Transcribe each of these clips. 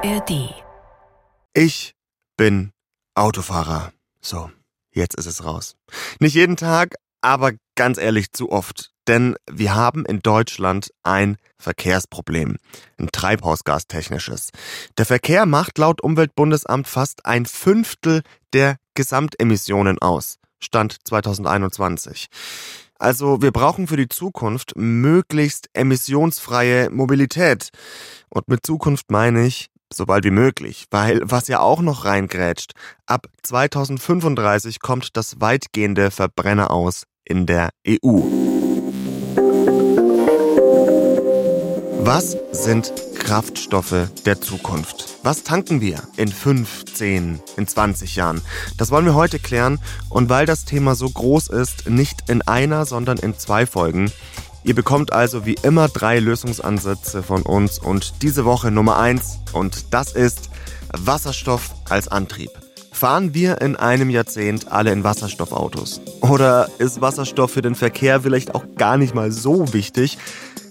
ARD. Ich bin Autofahrer. So, jetzt ist es raus. Nicht jeden Tag, aber ganz ehrlich zu oft. Denn wir haben in Deutschland ein Verkehrsproblem, ein treibhausgastechnisches. Der Verkehr macht laut Umweltbundesamt fast ein Fünftel der Gesamtemissionen aus. Stand 2021. Also wir brauchen für die Zukunft möglichst emissionsfreie Mobilität. Und mit Zukunft meine ich so bald wie möglich, weil was ja auch noch reingrätscht, ab 2035 kommt das weitgehende Verbrenner aus in der EU. Was sind Kraftstoffe der Zukunft? Was tanken wir in 5, 10, in 20 Jahren? Das wollen wir heute klären und weil das Thema so groß ist, nicht in einer, sondern in zwei Folgen. Ihr bekommt also wie immer drei Lösungsansätze von uns und diese Woche Nummer eins und das ist Wasserstoff als Antrieb. Fahren wir in einem Jahrzehnt alle in Wasserstoffautos? Oder ist Wasserstoff für den Verkehr vielleicht auch gar nicht mal so wichtig?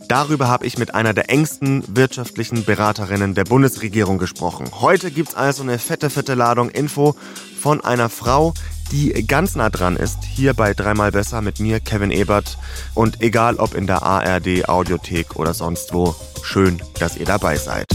Darüber habe ich mit einer der engsten wirtschaftlichen Beraterinnen der Bundesregierung gesprochen. Heute gibt es also eine fette, fette Ladung Info von einer Frau, die ganz nah dran ist, hier bei Dreimal Besser mit mir, Kevin Ebert. Und egal ob in der ARD, Audiothek oder sonst wo, schön, dass ihr dabei seid.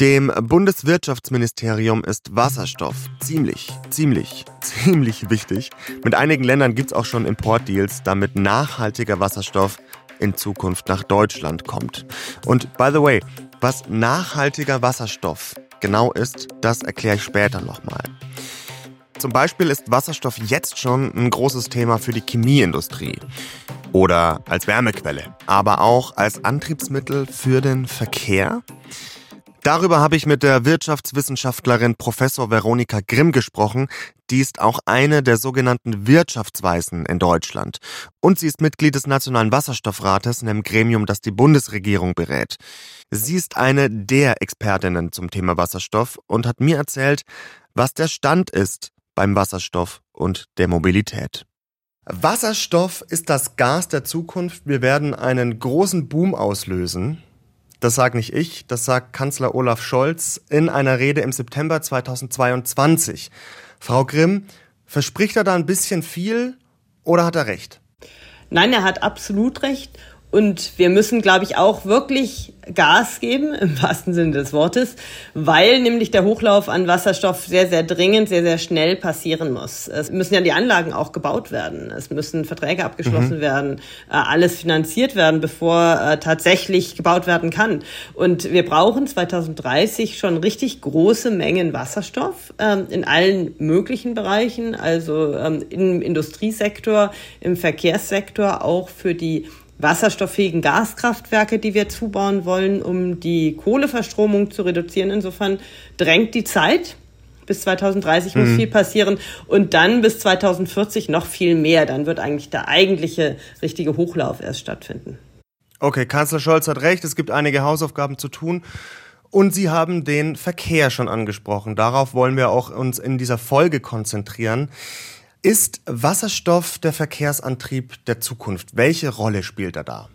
Dem Bundeswirtschaftsministerium ist Wasserstoff ziemlich, ziemlich, ziemlich wichtig. Mit einigen Ländern gibt es auch schon Importdeals, damit nachhaltiger Wasserstoff in Zukunft nach Deutschland kommt. Und by the way, was nachhaltiger Wasserstoff genau ist, das erkläre ich später nochmal. Zum Beispiel ist Wasserstoff jetzt schon ein großes Thema für die Chemieindustrie oder als Wärmequelle, aber auch als Antriebsmittel für den Verkehr. Darüber habe ich mit der Wirtschaftswissenschaftlerin Professor Veronika Grimm gesprochen. Die ist auch eine der sogenannten Wirtschaftsweisen in Deutschland. Und sie ist Mitglied des Nationalen Wasserstoffrates, einem Gremium, das die Bundesregierung berät. Sie ist eine der Expertinnen zum Thema Wasserstoff und hat mir erzählt, was der Stand ist beim Wasserstoff und der Mobilität. Wasserstoff ist das Gas der Zukunft. Wir werden einen großen Boom auslösen. Das sage nicht ich, das sagt Kanzler Olaf Scholz in einer Rede im September 2022. Frau Grimm, verspricht er da ein bisschen viel oder hat er recht? Nein, er hat absolut recht. Und wir müssen, glaube ich, auch wirklich Gas geben, im wahrsten Sinne des Wortes, weil nämlich der Hochlauf an Wasserstoff sehr, sehr dringend, sehr, sehr schnell passieren muss. Es müssen ja die Anlagen auch gebaut werden. Es müssen Verträge abgeschlossen mhm. werden, äh, alles finanziert werden, bevor äh, tatsächlich gebaut werden kann. Und wir brauchen 2030 schon richtig große Mengen Wasserstoff ähm, in allen möglichen Bereichen, also ähm, im Industriesektor, im Verkehrssektor, auch für die wasserstofffähigen Gaskraftwerke, die wir zubauen wollen, um die Kohleverstromung zu reduzieren. Insofern drängt die Zeit. Bis 2030 muss mhm. viel passieren und dann bis 2040 noch viel mehr. Dann wird eigentlich der eigentliche richtige Hochlauf erst stattfinden. Okay, Kanzler Scholz hat recht, es gibt einige Hausaufgaben zu tun. Und Sie haben den Verkehr schon angesprochen. Darauf wollen wir auch uns in dieser Folge konzentrieren. Ist Wasserstoff der Verkehrsantrieb der Zukunft? Welche Rolle spielt er da?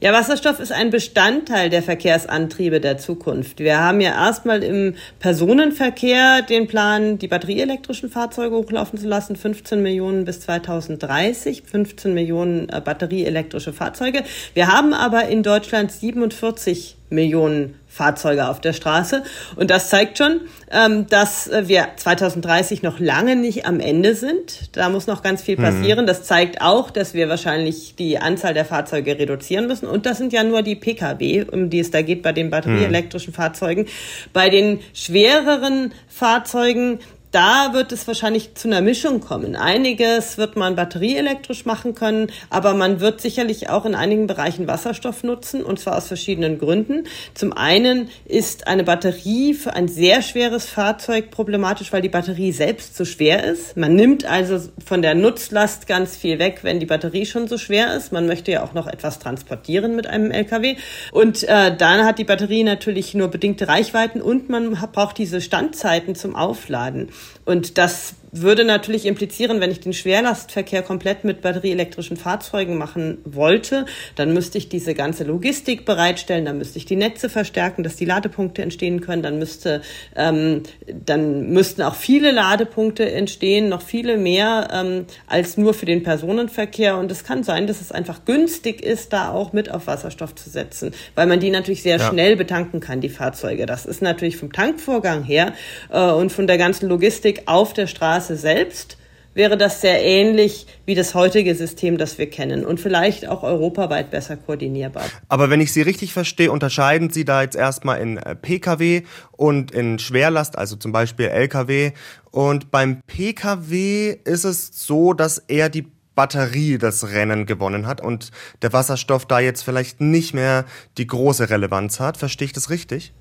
Ja, Wasserstoff ist ein Bestandteil der Verkehrsantriebe der Zukunft. Wir haben ja erstmal im Personenverkehr den Plan, die batterieelektrischen Fahrzeuge hochlaufen zu lassen, 15 Millionen bis 2030, 15 Millionen äh, batterieelektrische Fahrzeuge. Wir haben aber in Deutschland 47 Millionen Fahrzeuge auf der Straße. Und das zeigt schon, ähm, dass wir 2030 noch lange nicht am Ende sind. Da muss noch ganz viel mhm. passieren. Mhm. Das zeigt auch, dass wir wahrscheinlich die Anzahl der Fahrzeuge reduzieren müssen. Und das sind ja nur die Pkw, um die es da geht bei den batterieelektrischen mhm. Fahrzeugen. Bei den schwereren Fahrzeugen da wird es wahrscheinlich zu einer Mischung kommen. Einiges wird man batterieelektrisch machen können, aber man wird sicherlich auch in einigen Bereichen Wasserstoff nutzen, und zwar aus verschiedenen Gründen. Zum einen ist eine Batterie für ein sehr schweres Fahrzeug problematisch, weil die Batterie selbst zu schwer ist. Man nimmt also von der Nutzlast ganz viel weg, wenn die Batterie schon so schwer ist. Man möchte ja auch noch etwas transportieren mit einem LKW. Und äh, dann hat die Batterie natürlich nur bedingte Reichweiten und man braucht diese Standzeiten zum Aufladen. Und das würde natürlich implizieren, wenn ich den Schwerlastverkehr komplett mit batterieelektrischen Fahrzeugen machen wollte, dann müsste ich diese ganze Logistik bereitstellen, dann müsste ich die Netze verstärken, dass die Ladepunkte entstehen können, dann müsste, ähm, dann müssten auch viele Ladepunkte entstehen, noch viele mehr ähm, als nur für den Personenverkehr. Und es kann sein, dass es einfach günstig ist, da auch mit auf Wasserstoff zu setzen, weil man die natürlich sehr ja. schnell betanken kann, die Fahrzeuge. Das ist natürlich vom Tankvorgang her äh, und von der ganzen Logistik auf der Straße selbst wäre das sehr ähnlich wie das heutige System, das wir kennen und vielleicht auch europaweit besser koordinierbar. Aber wenn ich Sie richtig verstehe, unterscheiden Sie da jetzt erstmal in äh, Pkw und in Schwerlast, also zum Beispiel Lkw. Und beim Pkw ist es so, dass er die Batterie das Rennen gewonnen hat und der Wasserstoff da jetzt vielleicht nicht mehr die große Relevanz hat. Verstehe ich das richtig?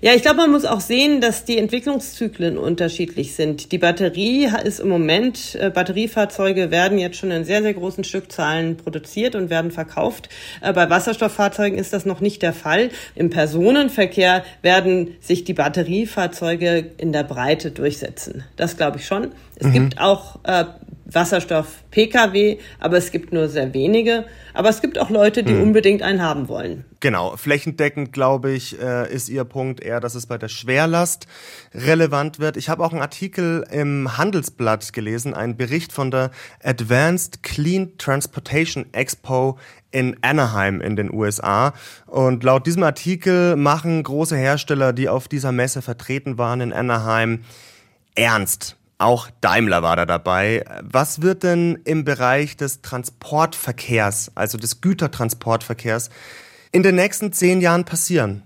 Ja, ich glaube, man muss auch sehen, dass die Entwicklungszyklen unterschiedlich sind. Die Batterie ist im Moment, äh, Batteriefahrzeuge werden jetzt schon in sehr, sehr großen Stückzahlen produziert und werden verkauft. Äh, bei Wasserstofffahrzeugen ist das noch nicht der Fall. Im Personenverkehr werden sich die Batteriefahrzeuge in der Breite durchsetzen. Das glaube ich schon. Es mhm. gibt auch äh, Wasserstoff-Pkw, aber es gibt nur sehr wenige. Aber es gibt auch Leute, die hm. unbedingt einen haben wollen. Genau, flächendeckend glaube ich, äh, ist Ihr Punkt eher, dass es bei der Schwerlast relevant wird. Ich habe auch einen Artikel im Handelsblatt gelesen, einen Bericht von der Advanced Clean Transportation Expo in Anaheim in den USA. Und laut diesem Artikel machen große Hersteller, die auf dieser Messe vertreten waren in Anaheim, ernst auch Daimler war da dabei. Was wird denn im Bereich des Transportverkehrs, also des Gütertransportverkehrs, in den nächsten zehn Jahren passieren?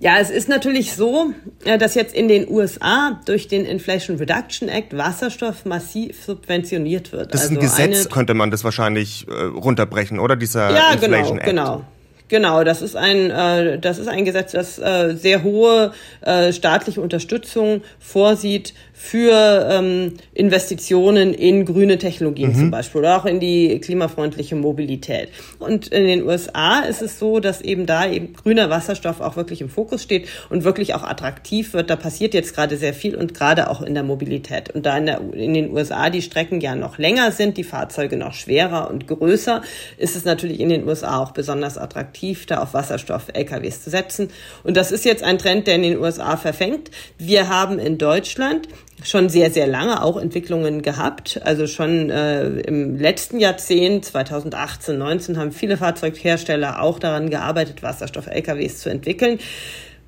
Ja, es ist natürlich so, äh, dass jetzt in den USA durch den Inflation Reduction Act Wasserstoff massiv subventioniert wird. Das ist also ein Gesetz, könnte man das wahrscheinlich äh, runterbrechen, oder? Dieser ja, Inflation genau, Act. Genau, Genau, das ist ein, äh, das ist ein Gesetz, das äh, sehr hohe äh, staatliche Unterstützung vorsieht für ähm, Investitionen in grüne Technologien mhm. zum Beispiel oder auch in die klimafreundliche Mobilität. Und in den USA ist es so, dass eben da eben grüner Wasserstoff auch wirklich im Fokus steht und wirklich auch attraktiv wird. Da passiert jetzt gerade sehr viel und gerade auch in der Mobilität. Und da in, der, in den USA die Strecken ja noch länger sind, die Fahrzeuge noch schwerer und größer, ist es natürlich in den USA auch besonders attraktiv, da auf Wasserstoff-LKWs zu setzen. Und das ist jetzt ein Trend, der in den USA verfängt. Wir haben in Deutschland schon sehr, sehr lange auch Entwicklungen gehabt. Also schon äh, im letzten Jahrzehnt, 2018, 19, haben viele Fahrzeughersteller auch daran gearbeitet, Wasserstoff-LKWs zu entwickeln.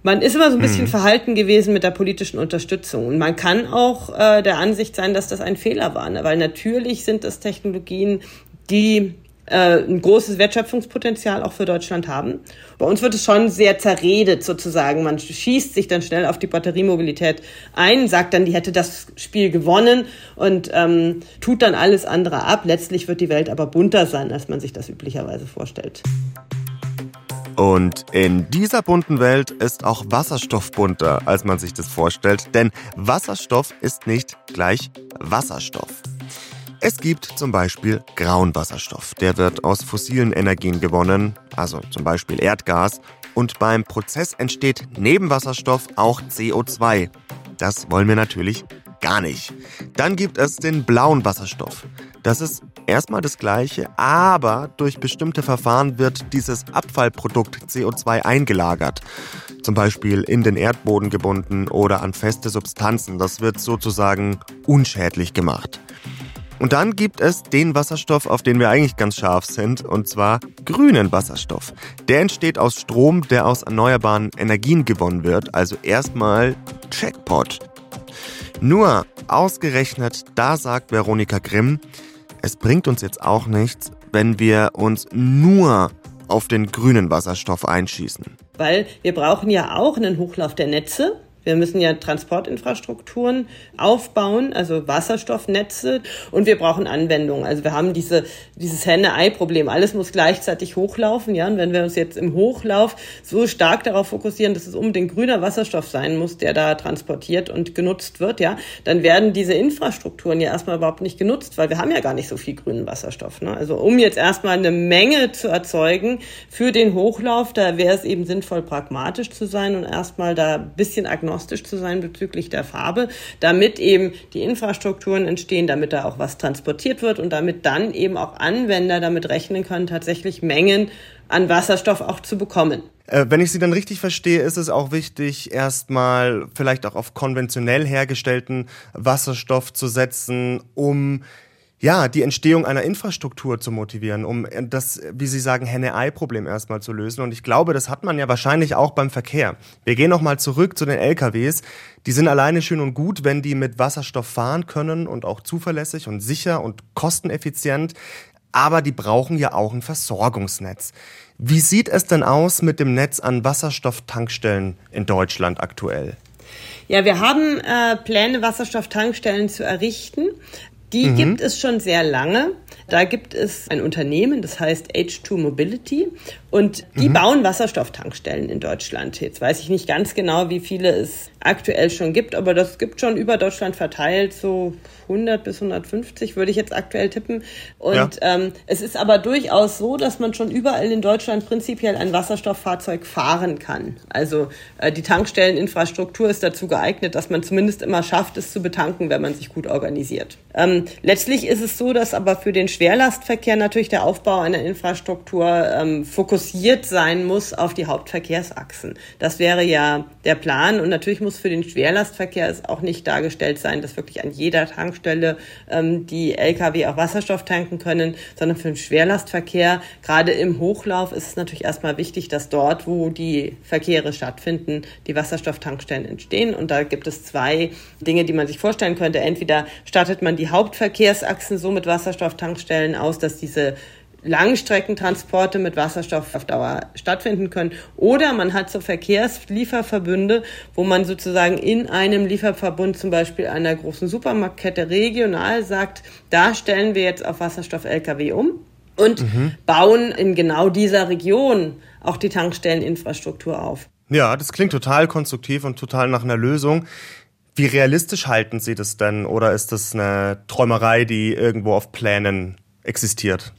Man ist immer so ein bisschen mhm. verhalten gewesen mit der politischen Unterstützung. Und man kann auch äh, der Ansicht sein, dass das ein Fehler war. Ne? Weil natürlich sind das Technologien, die äh, ein großes Wertschöpfungspotenzial auch für Deutschland haben. Bei uns wird es schon sehr zerredet sozusagen. Man schießt sich dann schnell auf die Batteriemobilität ein, sagt dann, die hätte das Spiel gewonnen und ähm, tut dann alles andere ab. Letztlich wird die Welt aber bunter sein, als man sich das üblicherweise vorstellt. Und in dieser bunten Welt ist auch Wasserstoff bunter, als man sich das vorstellt, denn Wasserstoff ist nicht gleich Wasserstoff. Es gibt zum Beispiel grauen Wasserstoff. Der wird aus fossilen Energien gewonnen, also zum Beispiel Erdgas. Und beim Prozess entsteht neben Wasserstoff auch CO2. Das wollen wir natürlich gar nicht. Dann gibt es den blauen Wasserstoff. Das ist erstmal das gleiche, aber durch bestimmte Verfahren wird dieses Abfallprodukt CO2 eingelagert. Zum Beispiel in den Erdboden gebunden oder an feste Substanzen. Das wird sozusagen unschädlich gemacht. Und dann gibt es den Wasserstoff, auf den wir eigentlich ganz scharf sind, und zwar grünen Wasserstoff. Der entsteht aus Strom, der aus erneuerbaren Energien gewonnen wird, also erstmal Checkpot. Nur ausgerechnet, da sagt Veronika Grimm, es bringt uns jetzt auch nichts, wenn wir uns nur auf den grünen Wasserstoff einschießen. Weil wir brauchen ja auch einen Hochlauf der Netze. Wir müssen ja Transportinfrastrukturen aufbauen, also Wasserstoffnetze und wir brauchen Anwendungen. Also wir haben diese, dieses Henne-Ei-Problem. Alles muss gleichzeitig hochlaufen, ja. Und wenn wir uns jetzt im Hochlauf so stark darauf fokussieren, dass es unbedingt grüner Wasserstoff sein muss, der da transportiert und genutzt wird, ja, dann werden diese Infrastrukturen ja erstmal überhaupt nicht genutzt, weil wir haben ja gar nicht so viel grünen Wasserstoff. Ne? Also um jetzt erstmal eine Menge zu erzeugen für den Hochlauf, da wäre es eben sinnvoll, pragmatisch zu sein und erstmal da ein bisschen agnostisch agnostisch zu sein bezüglich der Farbe, damit eben die Infrastrukturen entstehen, damit da auch was transportiert wird und damit dann eben auch Anwender damit rechnen können, tatsächlich Mengen an Wasserstoff auch zu bekommen. Äh, wenn ich Sie dann richtig verstehe, ist es auch wichtig, erstmal vielleicht auch auf konventionell hergestellten Wasserstoff zu setzen, um ja, die Entstehung einer Infrastruktur zu motivieren, um das, wie Sie sagen, Henne-Ei-Problem erstmal zu lösen. Und ich glaube, das hat man ja wahrscheinlich auch beim Verkehr. Wir gehen nochmal zurück zu den LKWs. Die sind alleine schön und gut, wenn die mit Wasserstoff fahren können und auch zuverlässig und sicher und kosteneffizient. Aber die brauchen ja auch ein Versorgungsnetz. Wie sieht es denn aus mit dem Netz an Wasserstofftankstellen in Deutschland aktuell? Ja, wir haben äh, Pläne, Wasserstofftankstellen zu errichten. Die mhm. gibt es schon sehr lange. Da gibt es ein Unternehmen, das heißt H2 Mobility und die mhm. bauen Wasserstofftankstellen in Deutschland. Jetzt weiß ich nicht ganz genau, wie viele es aktuell schon gibt, aber das gibt schon über Deutschland verteilt, so 100 bis 150 würde ich jetzt aktuell tippen. Und ja. ähm, es ist aber durchaus so, dass man schon überall in Deutschland prinzipiell ein Wasserstofffahrzeug fahren kann. Also äh, die Tankstelleninfrastruktur ist dazu geeignet, dass man zumindest immer schafft, es zu betanken, wenn man sich gut organisiert. Ähm, letztlich ist es so, dass aber für den Schwerlastverkehr natürlich der Aufbau einer Infrastruktur ähm, fokussiert sein muss auf die Hauptverkehrsachsen. Das wäre ja der Plan und natürlich muss für den Schwerlastverkehr es auch nicht dargestellt sein, dass wirklich an jeder Tankstelle ähm, die Lkw auch Wasserstoff tanken können, sondern für den Schwerlastverkehr, gerade im Hochlauf, ist es natürlich erstmal wichtig, dass dort, wo die Verkehre stattfinden, die Wasserstofftankstellen entstehen. Und da gibt es zwei Dinge, die man sich vorstellen könnte. Entweder startet man die Hauptverkehrsachsen so mit Wasserstofftankstellen aus, dass diese Langstreckentransporte mit Wasserstoff auf Dauer stattfinden können. Oder man hat so Verkehrslieferverbünde, wo man sozusagen in einem Lieferverbund zum Beispiel einer großen Supermarktkette regional sagt, da stellen wir jetzt auf Wasserstoff-Lkw um und mhm. bauen in genau dieser Region auch die Tankstelleninfrastruktur auf. Ja, das klingt total konstruktiv und total nach einer Lösung. Wie realistisch halten Sie das denn oder ist das eine Träumerei, die irgendwo auf Plänen existiert?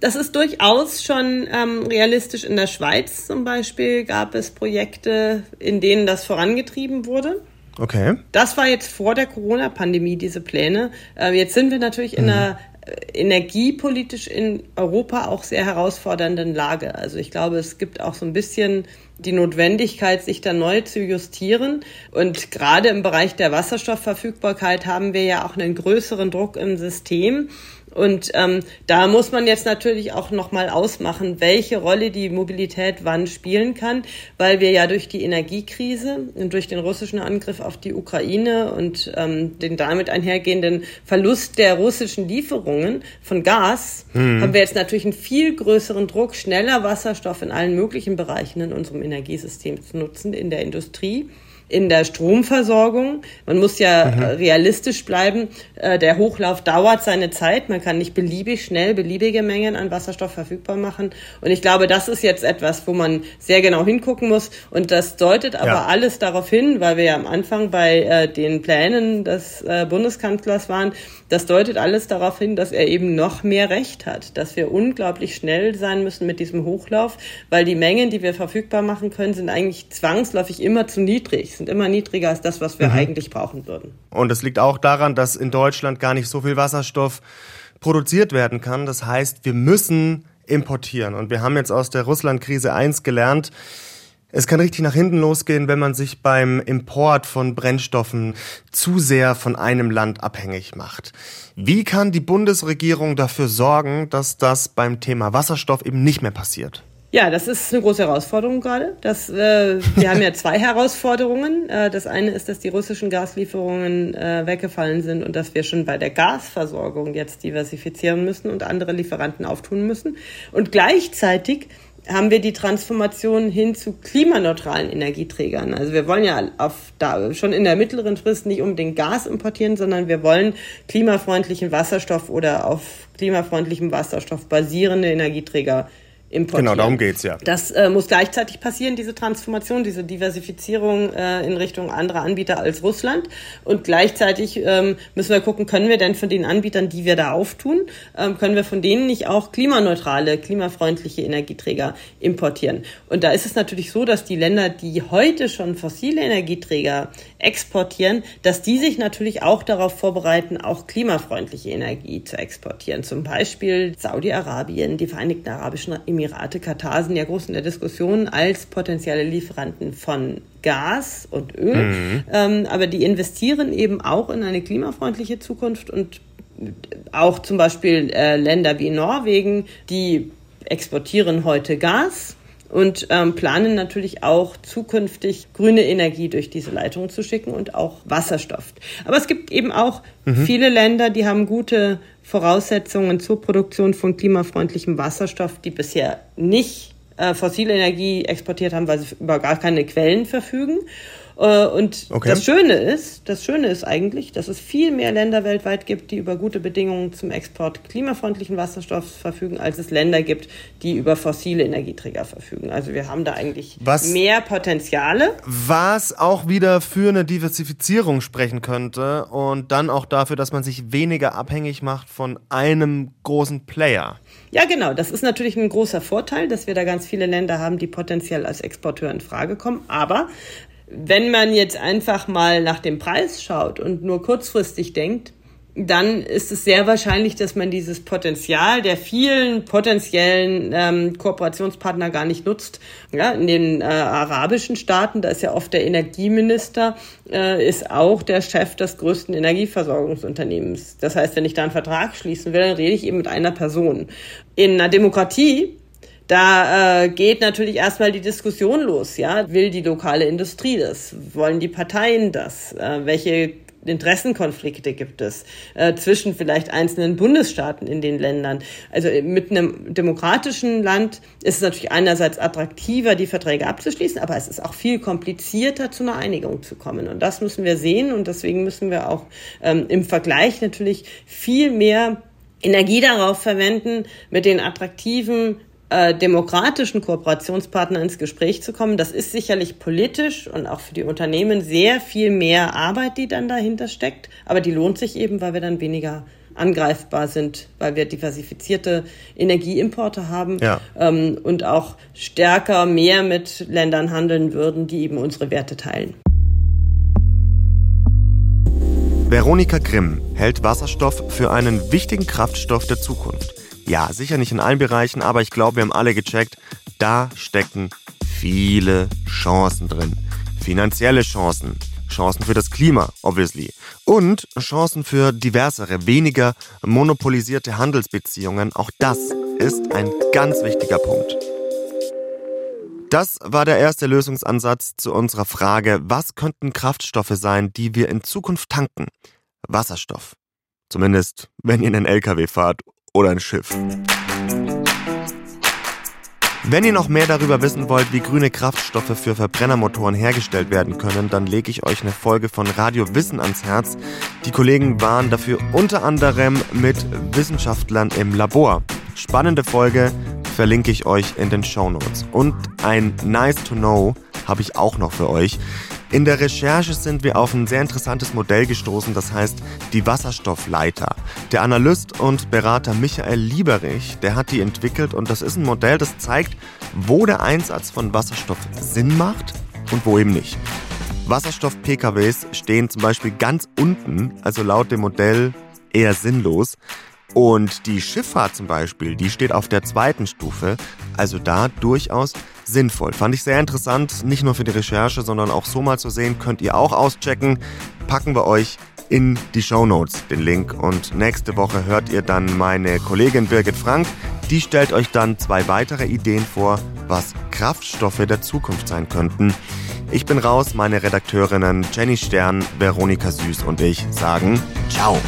Das ist durchaus schon ähm, realistisch. In der Schweiz zum Beispiel gab es Projekte, in denen das vorangetrieben wurde. Okay. Das war jetzt vor der Corona-Pandemie, diese Pläne. Äh, jetzt sind wir natürlich in mhm. einer äh, energiepolitisch in Europa auch sehr herausfordernden Lage. Also ich glaube, es gibt auch so ein bisschen die Notwendigkeit, sich da neu zu justieren. Und gerade im Bereich der Wasserstoffverfügbarkeit haben wir ja auch einen größeren Druck im System. Und ähm, da muss man jetzt natürlich auch nochmal ausmachen, welche Rolle die Mobilität wann spielen kann, weil wir ja durch die Energiekrise und durch den russischen Angriff auf die Ukraine und ähm, den damit einhergehenden Verlust der russischen Lieferungen von Gas mhm. haben wir jetzt natürlich einen viel größeren Druck, schneller Wasserstoff in allen möglichen Bereichen in unserem Energiesystem zu nutzen, in der Industrie in der Stromversorgung. Man muss ja mhm. realistisch bleiben. Äh, der Hochlauf dauert seine Zeit. Man kann nicht beliebig schnell beliebige Mengen an Wasserstoff verfügbar machen. Und ich glaube, das ist jetzt etwas, wo man sehr genau hingucken muss. Und das deutet aber ja. alles darauf hin, weil wir ja am Anfang bei äh, den Plänen des äh, Bundeskanzlers waren, das deutet alles darauf hin, dass er eben noch mehr Recht hat, dass wir unglaublich schnell sein müssen mit diesem Hochlauf, weil die Mengen, die wir verfügbar machen können, sind eigentlich zwangsläufig immer zu niedrig, sind immer niedriger als das, was wir mhm. eigentlich brauchen würden. Und es liegt auch daran, dass in Deutschland gar nicht so viel Wasserstoff produziert werden kann. Das heißt, wir müssen importieren. Und wir haben jetzt aus der Russland-Krise eins gelernt, es kann richtig nach hinten losgehen, wenn man sich beim Import von Brennstoffen zu sehr von einem Land abhängig macht. Wie kann die Bundesregierung dafür sorgen, dass das beim Thema Wasserstoff eben nicht mehr passiert? Ja, das ist eine große Herausforderung gerade. Das, äh, wir haben ja zwei Herausforderungen. Äh, das eine ist, dass die russischen Gaslieferungen äh, weggefallen sind und dass wir schon bei der Gasversorgung jetzt diversifizieren müssen und andere Lieferanten auftun müssen. Und gleichzeitig haben wir die Transformation hin zu klimaneutralen Energieträgern. Also wir wollen ja auf da schon in der mittleren Frist nicht unbedingt Gas importieren, sondern wir wollen klimafreundlichen Wasserstoff oder auf klimafreundlichem Wasserstoff basierende Energieträger importieren. Genau, darum geht's ja. Das äh, muss gleichzeitig passieren, diese Transformation, diese Diversifizierung äh, in Richtung anderer Anbieter als Russland. Und gleichzeitig ähm, müssen wir gucken, können wir denn von den Anbietern, die wir da auftun, ähm, können wir von denen nicht auch klimaneutrale, klimafreundliche Energieträger importieren. Und da ist es natürlich so, dass die Länder, die heute schon fossile Energieträger exportieren, dass die sich natürlich auch darauf vorbereiten, auch klimafreundliche Energie zu exportieren. Zum Beispiel Saudi-Arabien, die Vereinigten Arabischen Emirate, Katar sind ja groß in der Diskussion als potenzielle Lieferanten von Gas und Öl. Mhm. Ähm, aber die investieren eben auch in eine klimafreundliche Zukunft und auch zum Beispiel äh, Länder wie Norwegen, die exportieren heute Gas und ähm, planen natürlich auch zukünftig grüne Energie durch diese Leitungen zu schicken und auch Wasserstoff. Aber es gibt eben auch mhm. viele Länder, die haben gute Voraussetzungen zur Produktion von klimafreundlichem Wasserstoff, die bisher nicht äh, fossile Energie exportiert haben, weil sie über gar keine Quellen verfügen. Äh, und okay. das Schöne ist, das Schöne ist eigentlich, dass es viel mehr Länder weltweit gibt, die über gute Bedingungen zum Export klimafreundlichen Wasserstoffs verfügen, als es Länder gibt, die über fossile Energieträger verfügen. Also wir haben da eigentlich was, mehr Potenziale. Was auch wieder für eine Diversifizierung sprechen könnte und dann auch dafür, dass man sich weniger abhängig macht von einem großen Player. Ja, genau. Das ist natürlich ein großer Vorteil, dass wir da ganz viele Länder haben, die potenziell als Exporteur in Frage kommen. Aber wenn man jetzt einfach mal nach dem Preis schaut und nur kurzfristig denkt, dann ist es sehr wahrscheinlich, dass man dieses Potenzial der vielen potenziellen ähm, Kooperationspartner gar nicht nutzt. Ja, in den äh, arabischen Staaten, da ist ja oft der Energieminister, äh, ist auch der Chef des größten Energieversorgungsunternehmens. Das heißt, wenn ich da einen Vertrag schließen will, dann rede ich eben mit einer Person. In einer Demokratie da äh, geht natürlich erstmal die Diskussion los, ja. Will die lokale Industrie das? Wollen die Parteien das? Äh, welche Interessenkonflikte gibt es äh, zwischen vielleicht einzelnen Bundesstaaten in den Ländern. Also äh, mit einem demokratischen Land ist es natürlich einerseits attraktiver, die Verträge abzuschließen, aber es ist auch viel komplizierter, zu einer Einigung zu kommen. Und das müssen wir sehen und deswegen müssen wir auch ähm, im Vergleich natürlich viel mehr Energie darauf verwenden, mit den attraktiven äh, demokratischen Kooperationspartner ins Gespräch zu kommen. Das ist sicherlich politisch und auch für die Unternehmen sehr viel mehr Arbeit, die dann dahinter steckt. Aber die lohnt sich eben, weil wir dann weniger angreifbar sind, weil wir diversifizierte Energieimporte haben ja. ähm, und auch stärker mehr mit Ländern handeln würden, die eben unsere Werte teilen. Veronika Grimm hält Wasserstoff für einen wichtigen Kraftstoff der Zukunft. Ja, sicher nicht in allen Bereichen, aber ich glaube, wir haben alle gecheckt, da stecken viele Chancen drin. Finanzielle Chancen, Chancen für das Klima, obviously. Und Chancen für diversere, weniger monopolisierte Handelsbeziehungen. Auch das ist ein ganz wichtiger Punkt. Das war der erste Lösungsansatz zu unserer Frage, was könnten Kraftstoffe sein, die wir in Zukunft tanken? Wasserstoff. Zumindest, wenn ihr einen LKW fahrt oder ein Schiff. Wenn ihr noch mehr darüber wissen wollt, wie grüne Kraftstoffe für Verbrennermotoren hergestellt werden können, dann lege ich euch eine Folge von Radio Wissen ans Herz. Die Kollegen waren dafür unter anderem mit Wissenschaftlern im Labor. Spannende Folge verlinke ich euch in den Show Notes. Und ein Nice to Know habe ich auch noch für euch. In der Recherche sind wir auf ein sehr interessantes Modell gestoßen, das heißt die Wasserstoffleiter. Der Analyst und Berater Michael Lieberich, der hat die entwickelt und das ist ein Modell, das zeigt, wo der Einsatz von Wasserstoff Sinn macht und wo eben nicht. Wasserstoff-PKWs stehen zum Beispiel ganz unten, also laut dem Modell eher sinnlos. Und die Schifffahrt zum Beispiel, die steht auf der zweiten Stufe, also da durchaus sinnvoll. Fand ich sehr interessant, nicht nur für die Recherche, sondern auch so mal zu sehen, könnt ihr auch auschecken. Packen wir euch in die Show Notes den Link und nächste Woche hört ihr dann meine Kollegin Birgit Frank. Die stellt euch dann zwei weitere Ideen vor, was Kraftstoffe der Zukunft sein könnten. Ich bin raus, meine Redakteurinnen Jenny Stern, Veronika Süß und ich sagen Ciao.